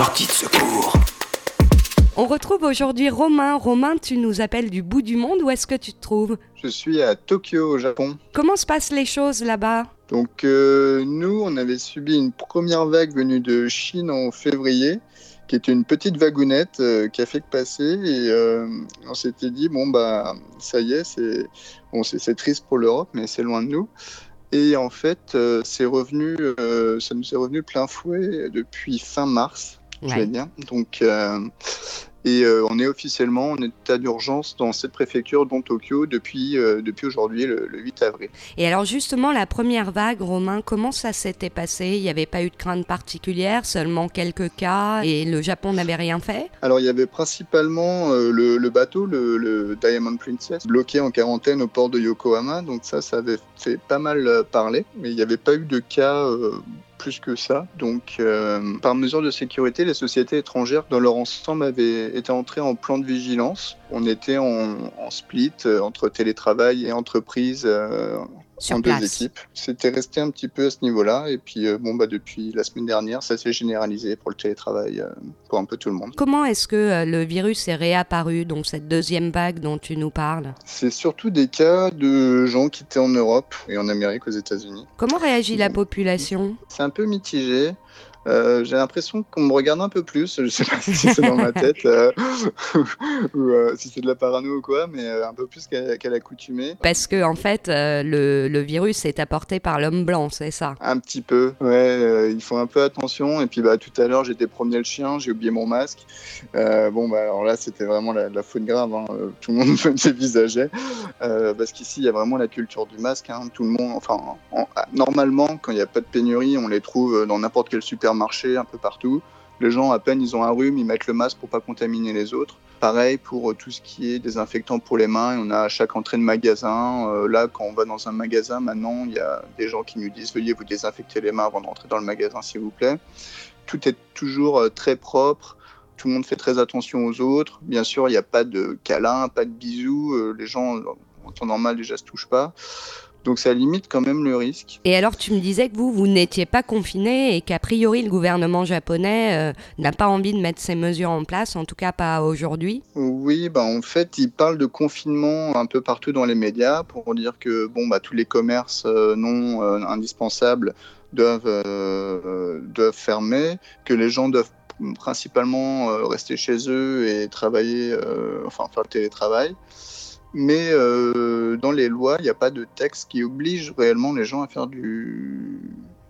Sortie de secours. On retrouve aujourd'hui Romain. Romain, tu nous appelles du bout du monde. Où est-ce que tu te trouves? Je suis à Tokyo, au Japon. Comment se passent les choses là-bas? Donc euh, nous, on avait subi une première vague venue de Chine en février, qui était une petite vagounette euh, qui a fait que passer. Et euh, on s'était dit, bon, bah ça y est, c'est bon, triste pour l'Europe, mais c'est loin de nous. Et en fait, euh, c'est revenu, euh, ça nous est revenu plein fouet depuis fin mars, je vais dire. Donc, euh, et euh, on est officiellement en état d'urgence dans cette préfecture, dont Tokyo, depuis, euh, depuis aujourd'hui, le, le 8 avril. Et alors justement, la première vague, Romain, comment ça s'était passé? Il n'y avait pas eu de crainte particulière, seulement quelques cas, et le Japon n'avait rien fait? Alors, il y avait principalement le, le bateau, le, le Diamond Princess, bloqué en quarantaine au port de Yokohama. Donc, ça, ça avait fait pas mal parler. Mais il n'y avait pas eu de cas euh, plus que ça. Donc, euh, par mesure de sécurité, les sociétés étrangères, dans leur ensemble, avaient été entrées en plan de vigilance. On était en, split euh, entre télétravail et entreprise. euh, sur en place deux équipes. C'était resté un petit peu à ce niveau-là. Et puis, euh, bon, bah, depuis la semaine dernière, ça s'est généralisé pour le télétravail euh, pour un peu tout le monde. Comment est-ce que euh, le virus est réapparu, donc cette deuxième vague dont tu nous parles? C'est surtout des cas de gens qui étaient en Europe et en Amérique, aux États-Unis. Comment réagit la population? C'est un peu mitigé. Euh, j'ai l'impression qu'on me regarde un peu plus. Je sais pas si c'est dans ma tête euh, ou euh, si c'est de la parano ou quoi, mais un peu plus qu'à l'accoutumée. Parce que en fait, le, le virus est apporté par l'homme blanc, c'est ça? Un petit peu, ouais, ils font un peu attention. Et puis bah, tout à l'heure, j'étais promener le chien, j'ai oublié mon masque. Bon, bah, alors là, c'était vraiment la, la faute grave. hein. Tout le monde me dévisageait. Parce qu'ici, il y a vraiment la culture du masque. hein. Tout le monde, enfin, en- normalement, quand il n'y a pas de pénurie, on les trouve dans n'importe quel supermarché, un peu partout. Les gens, à peine ils ont un rhume, ils mettent le masque pour pas contaminer les autres. Pareil pour euh, tout ce qui est désinfectant pour les mains, on a à chaque entrée de magasin. euh, là, quand on va dans un magasin, maintenant, il y a des gens qui nous disent veuillez vous désinfecter les mains avant d'entrer dans le magasin, s'il vous plaît. Tout est toujours euh, très propre. Tout le monde fait très attention aux autres. Bien sûr, il n'y a pas de câlins, pas de bisous. les gens, en temps normal, déjà se touchent pas. Donc ça limite quand même le risque. Et alors, tu me disais que vous, vous n'étiez pas confiné et qu'a priori, le gouvernement japonais euh, n'a pas envie de mettre ces mesures en place, en tout cas pas aujourd'hui. Oui, bah en fait, ils parlent de confinement un peu partout dans les médias pour dire que bon, bah, tous les commerces euh, non euh, indispensables doivent, doivent fermer, que les gens doivent principalement rester chez eux et travailler, enfin faire le télétravail. Mais euh, dans les lois, il n'y a pas de texte qui oblige réellement les gens à faire du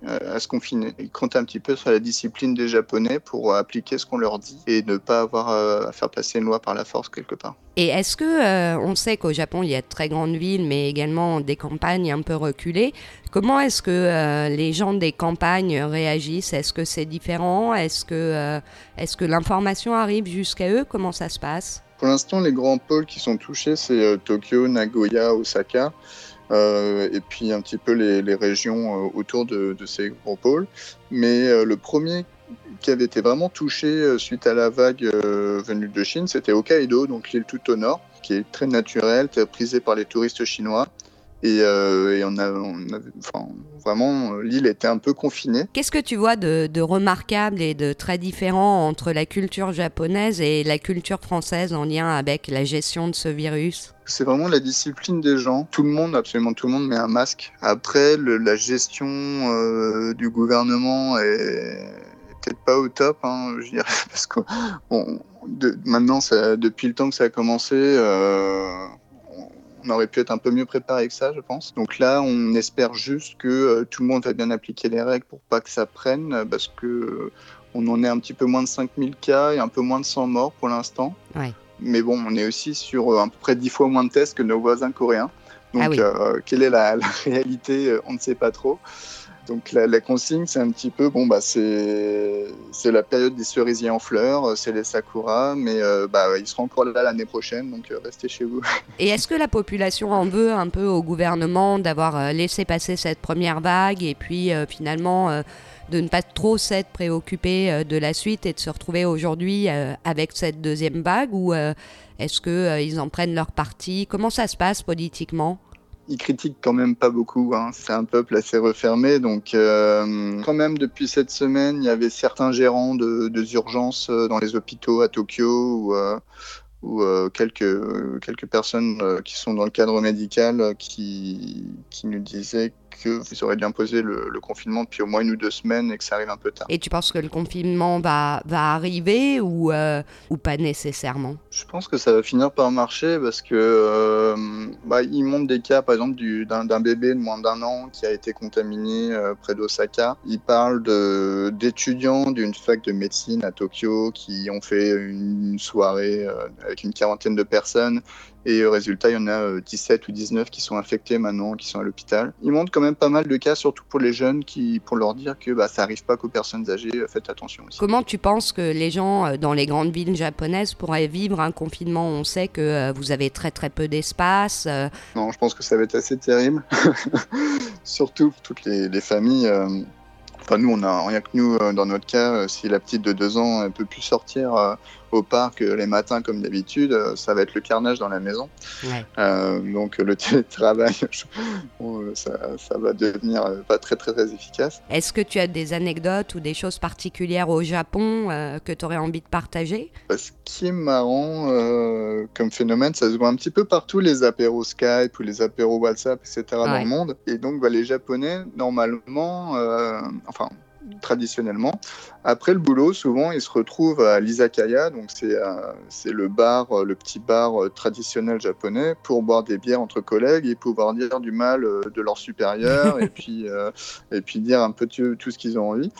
à se confiner. Ils comptent un petit peu sur la discipline des Japonais pour appliquer ce qu'on leur dit et ne pas avoir à faire passer une loi par la force quelque part. Et est-ce que, euh, on sait qu'au Japon, il y a de très grandes villes, mais également des campagnes un peu reculées. Comment est-ce que euh, les gens des campagnes réagissent? Est-ce que c'est différent? Est-ce que, est-ce que l'information arrive jusqu'à eux? Comment ça se passe? Pour l'instant, les grands pôles qui sont touchés, c'est euh, Tokyo, Nagoya, Osaka, euh, et puis un petit peu les, régions euh, autour de, ces grands pôles. Mais le premier qui avait été vraiment touché suite à la vague venue de Chine, c'était Hokkaido, donc l'île tout au nord, qui est très naturelle, très prisée par les touristes chinois. Et, euh, et on a, on a- enfin, vraiment, l'île était un peu confinée. Qu'est-ce que tu vois de, de remarquable et de très différent entre la culture japonaise et la culture française en lien avec la gestion de ce virus? C'est vraiment la discipline des gens. Tout le monde, absolument tout le monde, met un masque. Après, le- la gestion euh, du gouvernement est peut-être pas au top, hein, je dirais, parce que bon, de- maintenant, ça- depuis le temps que ça a commencé, euh, on aurait pu être un peu mieux préparé que ça, je pense. Donc là, on espère juste que euh, tout le monde va bien appliquer les règles pour pas que ça prenne, euh, parce que euh, on en est un petit peu moins de 5000 cas et un peu moins de 100 morts pour l'instant. Ouais. Mais bon, on est aussi sur à peu près 10 fois moins de tests que nos voisins coréens. Donc, Ah oui. euh, quelle est la, la réalité On ne sait pas trop. Donc, la, consigne, c'est un petit peu, bon, bah, c'est la période des cerisiers en fleurs, euh, c'est les sakuras, mais euh, bah, encore là l'année prochaine, donc euh, restez chez vous. Et est-ce que la population en veut un peu au gouvernement d'avoir euh, laissé passer cette première vague et puis finalement de ne pas trop s'être préoccupé de la suite et de se retrouver aujourd'hui avec cette deuxième vague ou est-ce qu'ils en prennent leur parti? Comment ça se passe politiquement? Ils critiquent quand même pas beaucoup. Hein. C'est un peuple assez refermé. Donc, euh, quand même, depuis cette semaine, il y avait certains gérants de, de urgences dans les hôpitaux à Tokyo ou, ou quelques, quelques personnes qui sont dans le cadre médical qui, qui nous disaient qu'ils auraient dû imposer le, confinement depuis au moins une ou deux semaines et que ça arrive un peu tard. Et tu penses que le confinement va, va arriver ou, euh, ou pas nécessairement? Je pense que ça va finir par marcher parce que euh, bah, il montre des cas, par exemple, d'un bébé de moins d'un an qui a été contaminé euh, près d'Osaka. Il parle d'étudiants d'une fac de médecine à Tokyo qui ont fait une soirée avec une quarantaine de personnes et au résultat, il y en a 17 ou 19 qui sont infectés maintenant, qui sont à l'hôpital. Il montre quand même pas mal de cas, surtout pour les jeunes, qui, pour leur dire que bah, ça n'arrive pas qu'aux personnes âgées, euh, faites attention aussi. Comment tu penses que les gens euh, dans les grandes villes japonaises pourraient vivre un confinement? On sait que euh, vous avez très très peu d'espace. Non, je pense que ça va être assez terrible, surtout pour toutes les, les familles. Enfin, nous, on a rien que nous, dans notre cas, si la petite de deux ans ne peut plus sortir au parc les matins comme d'habitude, euh, ça va être le carnage dans la maison. Euh, donc le télétravail, ça, ça, va devenir euh, pas très très très efficace. Est-ce que tu as des anecdotes ou des choses particulières au Japon que tu aurais envie de partager? Bah, Ce qui est marrant comme phénomène, ça se voit un petit peu partout, les apéros Skype ou les apéros WhatsApp, etc. dans le monde. Et donc bah, les Japonais, normalement, enfin traditionnellement. Après le boulot, souvent, ils se retrouvent à l'izakaya, donc c'est euh, le bar, euh, le petit bar euh, traditionnel japonais, pour boire des bières entre collègues et pouvoir dire du mal de leurs supérieurs et, puis, et puis dire un peu tout, ce qu'ils ont envie.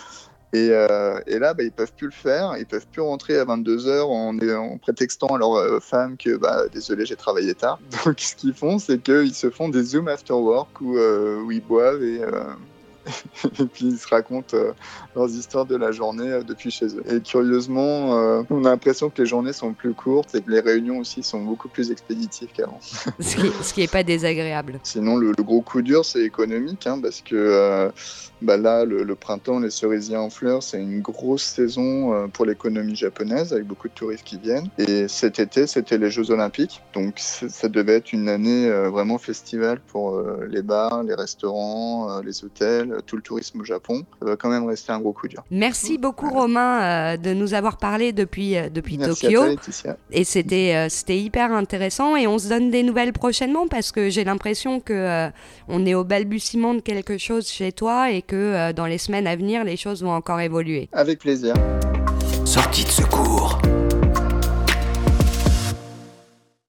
Et, et, là, bah, ils peuvent plus le faire. Ils peuvent plus rentrer à 22 h en, en, prétextant à leur femme que, bah, désolé, j'ai travaillé tard. Donc, ce qu'ils font, c'est qu'ils se font des zooms after work où, où ils boivent et, et puis ils se racontent euh, leurs histoires de la journée euh, depuis chez eux. Et curieusement, euh, on a l'impression que les journées sont plus courtes et que les réunions aussi sont beaucoup plus expéditives qu'avant. ce qui n'est pas désagréable. Sinon, le, gros coup dur, c'est économique, hein, parce que bah là, le, printemps, les cerisiers en fleurs, c'est une grosse saison pour l'économie japonaise, avec beaucoup de touristes qui viennent. Et cet été, c'était les Jeux Olympiques, donc ça devait être une année vraiment festival pour les bars, les restaurants, les hôtels, tout le tourisme au Japon. Ça va quand même rester un gros coup dur. Merci beaucoup Romain euh, de nous avoir parlé depuis, euh, depuis Tokyo. et c'était euh, c'était hyper intéressant et on se donne des nouvelles prochainement parce que j'ai l'impression que on est au balbutiement de quelque chose chez toi et que dans les semaines à venir les choses vont encore évoluer. Avec plaisir. Sortie de secours.